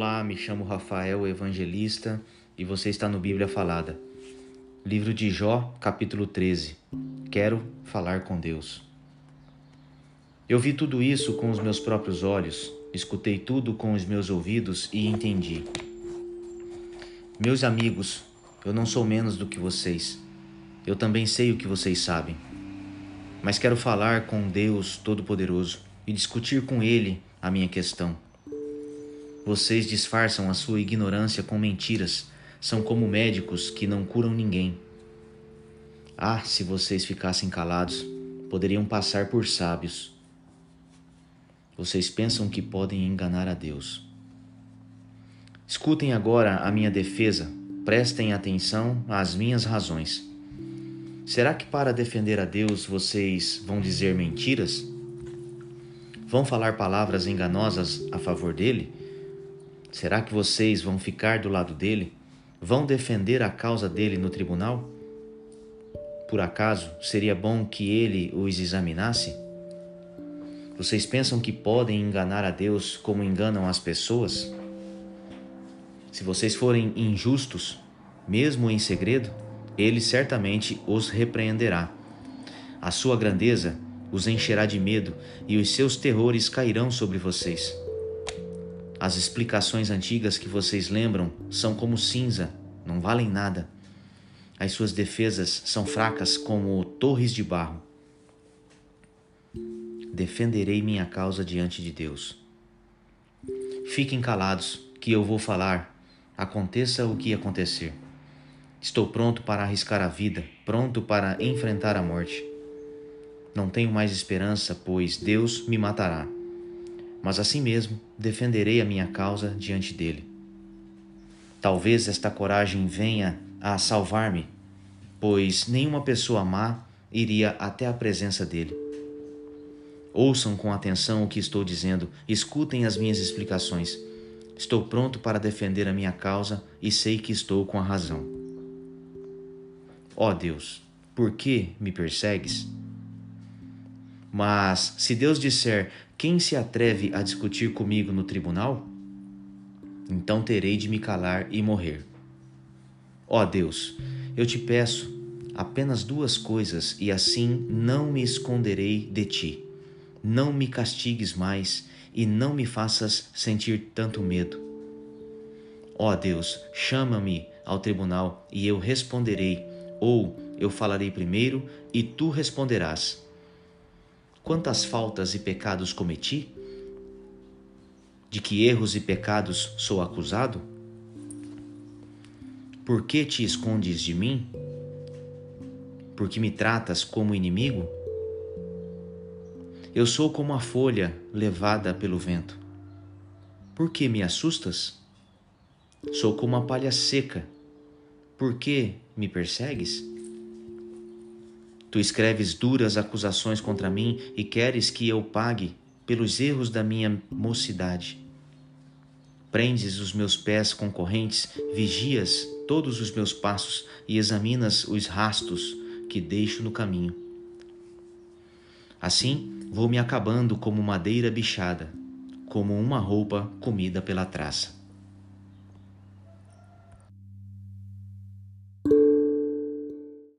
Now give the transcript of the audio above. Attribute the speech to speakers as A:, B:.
A: Olá, me chamo Rafael Evangelista e você está no Bíblia Falada. Livro de Jó, capítulo 13. Quero falar com Deus. Eu vi tudo isso com os meus próprios olhos, escutei tudo com os meus ouvidos e entendi. Meus amigos, eu não sou menos do que vocês. Eu também sei o que vocês sabem. Mas quero falar com Deus Todo-Poderoso e discutir com Ele a minha questão. Vocês disfarçam a sua ignorância com mentiras. São como médicos que não curam ninguém. Ah, se vocês ficassem calados, poderiam passar por sábios. Vocês pensam que podem enganar a Deus. Escutem agora a minha defesa, prestem atenção às minhas razões. Será que para defender a Deus vocês vão dizer mentiras? Vão falar palavras enganosas a favor dele? Será que vocês vão ficar do lado dele? Vão defender a causa dele no tribunal? Por acaso seria bom que ele os examinasse? Vocês pensam que podem enganar a Deus como enganam as pessoas? Se vocês forem injustos, mesmo em segredo, ele certamente os repreenderá. A sua grandeza os encherá de medo e os seus terrores cairão sobre vocês. As explicações antigas que vocês lembram são como cinza, não valem nada. As suas defesas são fracas como torres de barro. Defenderei minha causa diante de Deus. Fiquem calados, que eu vou falar, aconteça o que acontecer. Estou pronto para arriscar a vida, pronto para enfrentar a morte. Não tenho mais esperança, pois Deus me matará mas assim mesmo defenderei a minha causa diante dele. Talvez esta coragem venha a salvar-me, pois nenhuma pessoa má iria até a presença dele. Ouçam com atenção o que estou dizendo, escutem as minhas explicações. Estou pronto para defender a minha causa e sei que estou com a razão. Ó oh Deus, por que me persegues? Mas se Deus disser: Quem se atreve a discutir comigo no tribunal? Então terei de me calar e morrer. Ó Deus, eu te peço apenas duas coisas e assim não me esconderei de ti. Não me castigues mais e não me faças sentir tanto medo. Ó Deus, chama-me ao tribunal e eu responderei, ou eu falarei primeiro e tu responderás quantas faltas e pecados cometi? De que erros e pecados sou acusado? Por que te escondes de mim? Porque me tratas como inimigo? Eu sou como a folha levada pelo vento. Por que me assustas? Sou como a palha seca. Por que me persegues? Tu escreves duras acusações contra mim e queres que eu pague pelos erros da minha mocidade. Prendes os meus pés com correntes, vigias todos os meus passos e examinas os rastos que deixo no caminho. Assim vou me acabando como madeira bichada, como uma roupa comida pela traça.